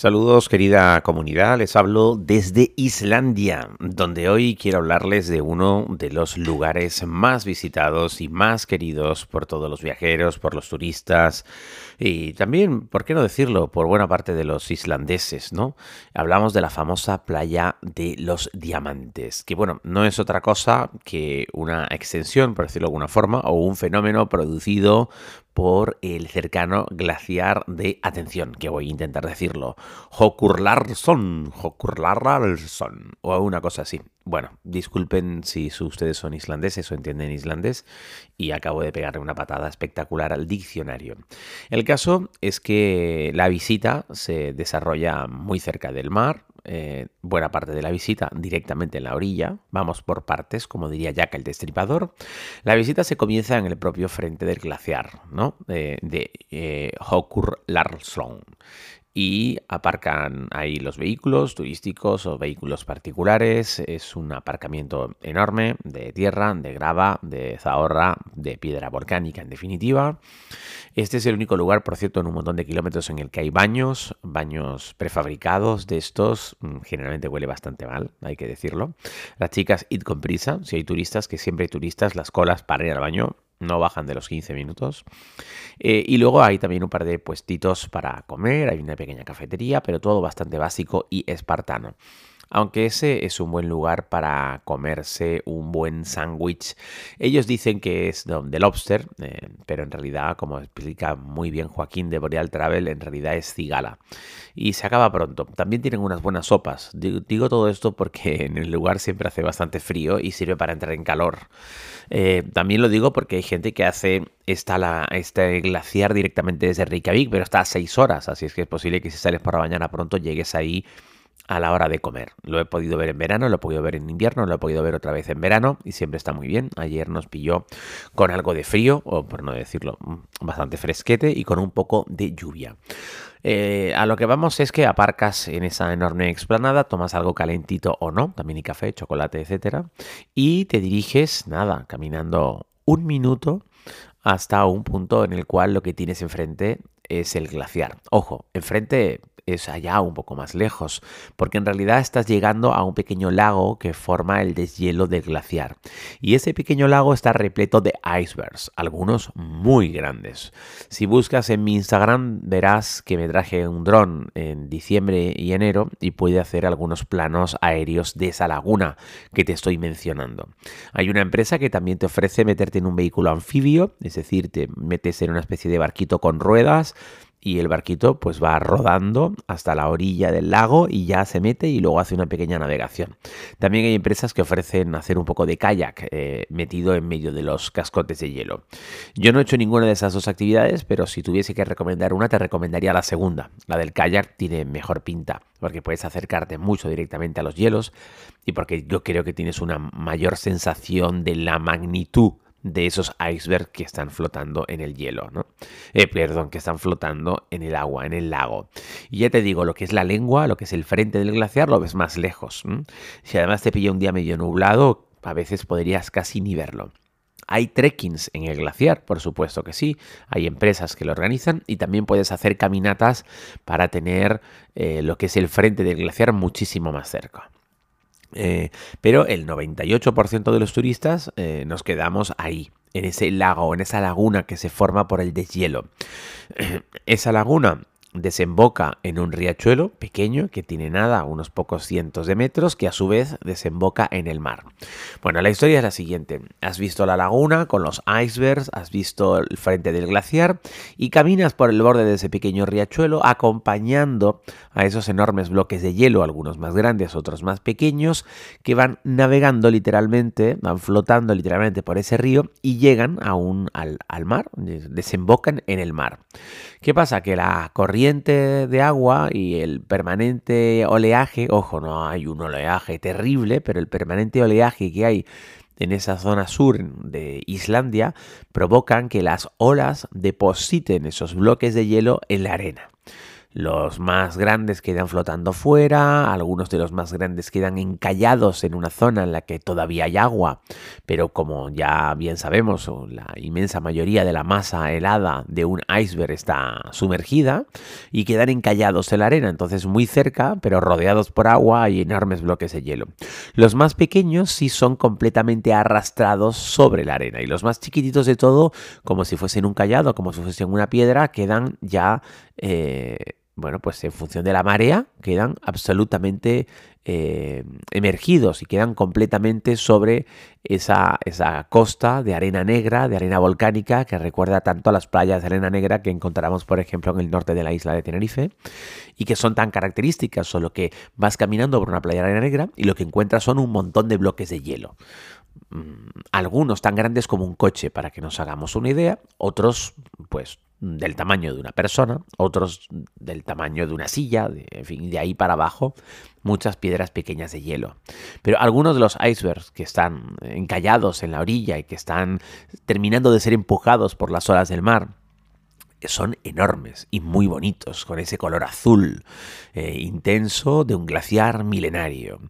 Saludos querida comunidad, les hablo desde Islandia, donde hoy quiero hablarles de uno de los lugares más visitados y más queridos por todos los viajeros, por los turistas y también, ¿por qué no decirlo?, por buena parte de los islandeses, ¿no? Hablamos de la famosa playa de los diamantes, que bueno, no es otra cosa que una extensión, por decirlo de alguna forma, o un fenómeno producido por el cercano glaciar de, atención, que voy a intentar decirlo, Hokurlarson, Hokurlarson, o una cosa así. Bueno, disculpen si ustedes son islandeses o entienden islandés y acabo de pegarle una patada espectacular al diccionario. El caso es que la visita se desarrolla muy cerca del mar, eh, buena parte de la visita directamente en la orilla, vamos por partes, como diría Jack el Destripador. La visita se comienza en el propio frente del glaciar, ¿no? de eh, Hokur y aparcan ahí los vehículos turísticos o vehículos particulares. Es un aparcamiento enorme de tierra, de grava, de zahorra, de piedra volcánica en definitiva. Este es el único lugar, por cierto, en un montón de kilómetros en el que hay baños, baños prefabricados de estos. Mm, generalmente huele bastante mal, hay que decirlo. Las chicas id con prisa, si hay turistas, que siempre hay turistas, las colas para ir al baño no bajan de los 15 minutos. Eh, y luego hay también un par de puestitos para comer, hay una pequeña cafetería, pero todo bastante básico y espartano. Aunque ese es un buen lugar para comerse un buen sándwich. Ellos dicen que es de lobster, eh, pero en realidad, como explica muy bien Joaquín de Boreal Travel, en realidad es cigala. Y se acaba pronto. También tienen unas buenas sopas. Digo, todo esto porque en el lugar siempre hace bastante frío y sirve para entrar en calor. Eh, también lo digo porque hay gente que hace esta, la, este glaciar directamente desde Reykjavik, pero está a 6 horas, así es que es posible que si sales por la mañana pronto llegues ahí a la hora de comer. Lo he podido ver en verano, lo he podido ver en invierno, lo he podido ver otra vez en verano y siempre está muy bien. Ayer nos pilló con algo de frío, o por no decirlo, mm, bastante fresquete y con un poco de lluvia. Eh, a lo que vamos es que aparcas en esa enorme explanada, tomas algo calentito o no, también hay café, chocolate, etcétera, y te diriges, nada, caminando un minuto hasta un punto en el cual lo que tienes enfrente es el glaciar. Ojo, enfrente es allá un poco más lejos, porque en realidad estás llegando a un pequeño lago que forma el deshielo del glaciar. Y ese pequeño lago está repleto de icebergs, algunos muy grandes. Si buscas en mi Instagram verás que me traje un dron en diciembre y enero y pude hacer algunos planos aéreos de esa laguna que te estoy mencionando. Hay una empresa que también te ofrece meterte en un vehículo anfibio, es decir, te metes en una especie de barquito con ruedas, y el barquito pues va rodando hasta la orilla del lago y ya se mete y luego hace una pequeña navegación. También hay empresas que ofrecen hacer un poco de kayak eh, metido en medio de los cascotes de hielo. Yo no he hecho ninguna de esas dos actividades, pero si tuviese que recomendar una, te recomendaría la segunda. La del kayak tiene mejor pinta, porque puedes acercarte mucho directamente a los hielos y porque yo creo que tienes una mayor sensación de la magnitud de esos icebergs que están flotando en el hielo, ¿no? Eh, perdón, que están flotando en el agua, en el lago. Y ya te digo, lo que es la lengua, lo que es el frente del glaciar, lo ves más lejos. Si además te pilla un día medio nublado, a veces podrías casi ni verlo. Hay trekkings en el glaciar, por supuesto que sí. Hay empresas que lo organizan y también puedes hacer caminatas para tener eh, lo que es el frente del glaciar muchísimo más cerca. Eh, pero el 98% de los turistas eh, nos quedamos ahí, en ese lago, en esa laguna que se forma por el deshielo. esa laguna desemboca en un riachuelo pequeño que tiene nada, unos pocos cientos de metros, que a su vez desemboca en el mar. Bueno, la historia es la siguiente. Has visto la laguna con los icebergs, has visto el frente del glaciar y caminas por el borde de ese pequeño riachuelo acompañando a esos enormes bloques de hielo, algunos más grandes, otros más pequeños, que van navegando literalmente, van flotando literalmente por ese río y llegan aún al, al mar, desembocan en el mar. ¿Qué pasa? Que la corriente de agua y el permanente oleaje, ojo, no hay un oleaje terrible, pero el permanente oleaje que hay en esa zona sur de Islandia provocan que las olas depositen esos bloques de hielo en la arena. Los más grandes quedan flotando fuera, algunos de los más grandes quedan encallados en una zona en la que todavía hay agua, pero como ya bien sabemos, la inmensa mayoría de la masa helada de un iceberg está sumergida y quedan encallados en la arena, entonces muy cerca, pero rodeados por agua y enormes bloques de hielo. Los más pequeños sí son completamente arrastrados sobre la arena y los más chiquititos de todo, como si fuesen un callado, como si fuesen una piedra, quedan ya eh, bueno, pues en función de la marea quedan absolutamente eh, emergidos y quedan completamente sobre esa, esa, costa de arena negra, de arena volcánica, que recuerda tanto a las playas de arena negra que encontramos, por ejemplo, en el norte de la isla de Tenerife, y que son tan características, solo que vas caminando por una playa de arena negra y lo que encuentras son un montón de bloques de hielo. Mm, algunos tan grandes como un coche, para que nos hagamos una idea, otros, pues, del tamaño de una persona, otros del tamaño de una silla, de, en fin, de ahí para abajo, muchas piedras pequeñas de hielo. Pero algunos de los icebergs que están encallados en la orilla y que están terminando de ser empujados por las olas del mar, son enormes y muy bonitos, con ese color azul eh, intenso de un glaciar milenario.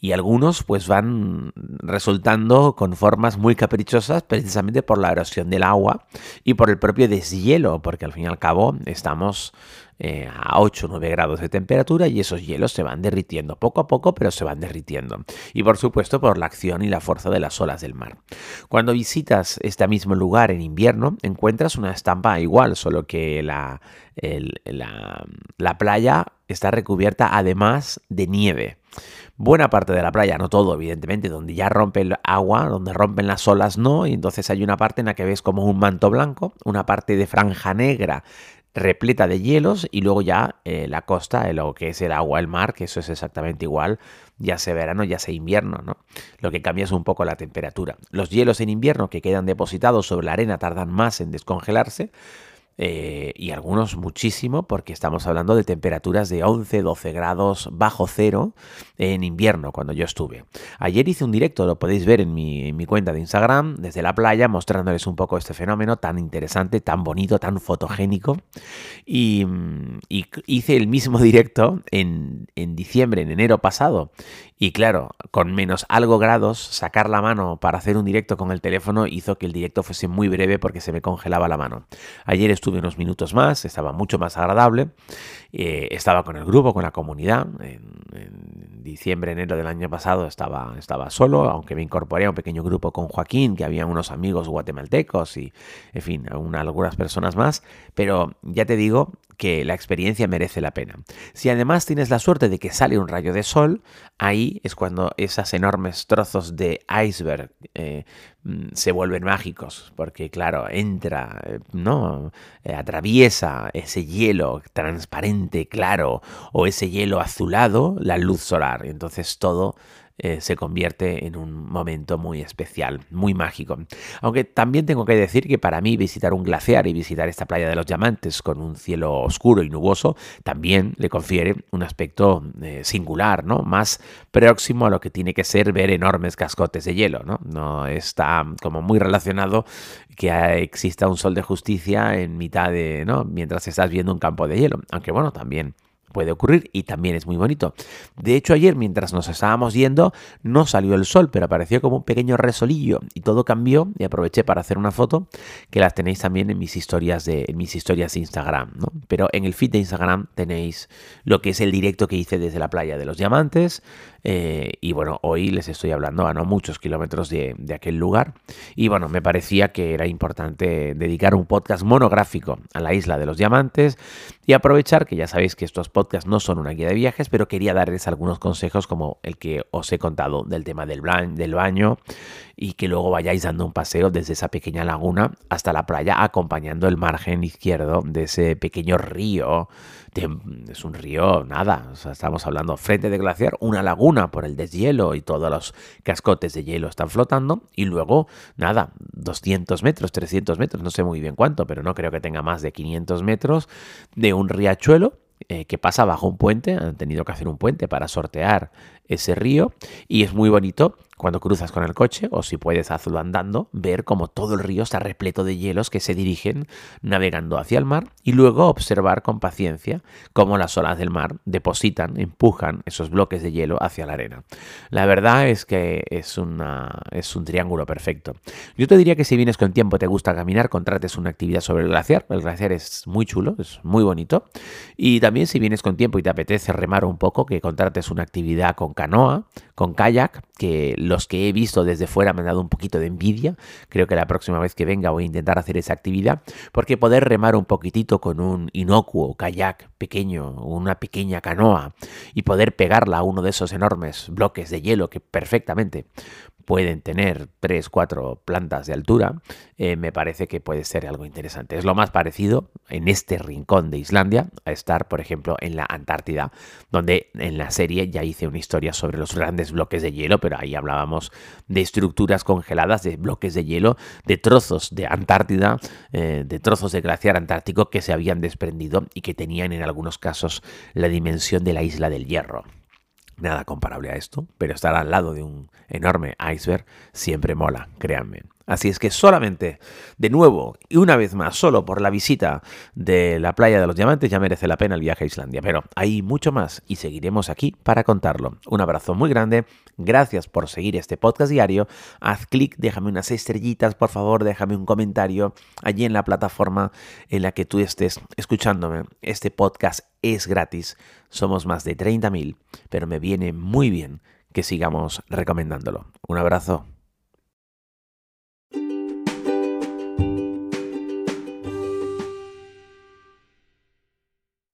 Y algunos pues van resultando con formas muy caprichosas precisamente por la erosión del agua y por el propio deshielo, porque al fin y al cabo estamos eh, a 8 o 9 grados de temperatura y esos hielos se van derritiendo poco a poco, pero se van derritiendo. Y por supuesto por la acción y la fuerza de las olas del mar. Cuando visitas este mismo lugar en invierno, encuentras una estampa igual, solo que la, la, la playa está recubierta además de nieve. Buena parte de la playa, no todo, evidentemente, donde ya rompe el agua, donde rompen las olas, no, y entonces hay una parte en la que ves como un manto blanco, una parte de franja negra repleta de hielos y luego ya eh, la costa, lo que es el agua, el mar, que eso es exactamente igual, ya sea verano, ya sea invierno, ¿no? Lo que cambia es un poco la temperatura. Los hielos en invierno que quedan depositados sobre la arena tardan más en descongelarse, eh, y algunos muchísimo porque estamos hablando de temperaturas de 11, 12 grados bajo cero en invierno cuando yo estuve. Ayer hice un directo, lo podéis ver en mi, cuenta de Instagram, desde la playa, mostrándoles un poco este fenómeno tan interesante, tan bonito, tan fotogénico. Y, hice el mismo directo en, en diciembre, en enero pasado. Y claro, con menos algo grados, sacar la mano para hacer un directo con el teléfono hizo que el directo fuese muy breve porque se me congelaba la mano. Ayer estuve unos minutos más, estaba mucho más agradable. Eh, estaba con el grupo, con la comunidad. En, diciembre, enero del año pasado estaba, estaba solo, aunque me incorporé a un pequeño grupo con Joaquín, que había unos amigos guatemaltecos y, en fin, algunas personas más. Pero ya te digo que la experiencia merece la pena. Si además tienes la suerte de que sale un rayo de sol, ahí es cuando esos enormes trozos de iceberg eh, mm, se vuelven mágicos, porque claro, entra, eh, ¿no? Eh, atraviesa ese hielo transparente, claro, o ese hielo azulado, la luz solar. Entonces todo eh, se convierte en un momento muy especial, muy mágico. Aunque también tengo que decir que para mí visitar un glaciar y visitar esta playa de los diamantes con un cielo oscuro y nuboso también le confiere un aspecto eh, singular, ¿no? Más próximo a lo que tiene que ser ver enormes cascotes de hielo, ¿no? No está como muy relacionado que exista un sol de justicia en mitad de, ¿no? Mientras estás viendo un campo de hielo. Aunque bueno, también puede ocurrir y también es muy bonito. De hecho, ayer mientras nos estábamos yendo no salió el sol, pero apareció como un pequeño resolillo y todo cambió y aproveché para hacer una foto que las tenéis también en mis historias de mis historias de Instagram, ¿no? Pero en el feed de Instagram tenéis lo que es el directo que hice desde la playa de los Diamantes eh, y bueno, hoy les estoy hablando a no muchos kilómetros de, aquel lugar y bueno, me parecía que era importante dedicar un podcast monográfico a la isla de los Diamantes y aprovechar que ya sabéis que estos podcasts no son una guía de viajes, pero quería darles algunos consejos como el que os he contado del tema del, del baño y que luego vayáis dando un paseo desde esa pequeña laguna hasta la playa acompañando el margen izquierdo de ese pequeño río. Es un río, nada, estamos hablando frente de glaciar, una laguna por el deshielo y todos los cascotes de hielo están flotando y luego, nada, 200 metros, 300 metros, no sé muy bien cuánto, pero no creo que tenga más de 500 metros de un riachuelo eh, que pasa bajo un puente, han tenido que hacer un puente para sortear ese río y es muy bonito cuando cruzas con el coche, o si puedes hacerlo andando, ver cómo todo el río está repleto de hielos que se dirigen navegando hacia el mar y luego observar con paciencia cómo las olas del mar depositan, empujan esos bloques de hielo hacia la arena. La verdad es que es, es un triángulo perfecto. Yo te diría que si vienes con tiempo, te gusta caminar, contrates una actividad sobre el glaciar. El glaciar es muy chulo, es muy bonito. Y también si vienes con tiempo y te apetece remar un poco, que contrates una actividad con canoa, con kayak, que los que he visto desde fuera me han dado un poquito de envidia. Creo que la próxima vez que venga voy a intentar hacer esa actividad, porque poder remar un poquitito con un inocuo kayak pequeño, una pequeña canoa, y poder pegarla a uno de esos enormes bloques de hielo que perfectamente pueden tener 3, 4 plantas de altura, eh, me parece que puede ser algo interesante. Es lo más parecido en este rincón de Islandia a estar, por ejemplo, en la Antártida, donde en la serie ya hice una historia sobre los grandes bloques de hielo, pero ahí hablábamos de estructuras congeladas, de bloques de hielo, de trozos de Antártida, eh, de trozos de glaciar antártico que se habían desprendido y que tenían en algunos casos la dimensión de la isla del hierro. Nada comparable a esto, pero estar al lado de un enorme iceberg siempre mola, créanme. Así es que solamente, de nuevo y una vez más, solo por la visita de la playa de los diamantes ya merece la pena el viaje a Islandia. Pero hay mucho más y seguiremos aquí para contarlo. Un abrazo muy grande, gracias por seguir este podcast diario. Haz clic, déjame unas estrellitas, por favor, déjame un comentario allí en la plataforma en la que tú estés escuchándome. Este podcast es gratis, somos más de 30.000, pero me viene muy bien que sigamos recomendándolo. Un abrazo.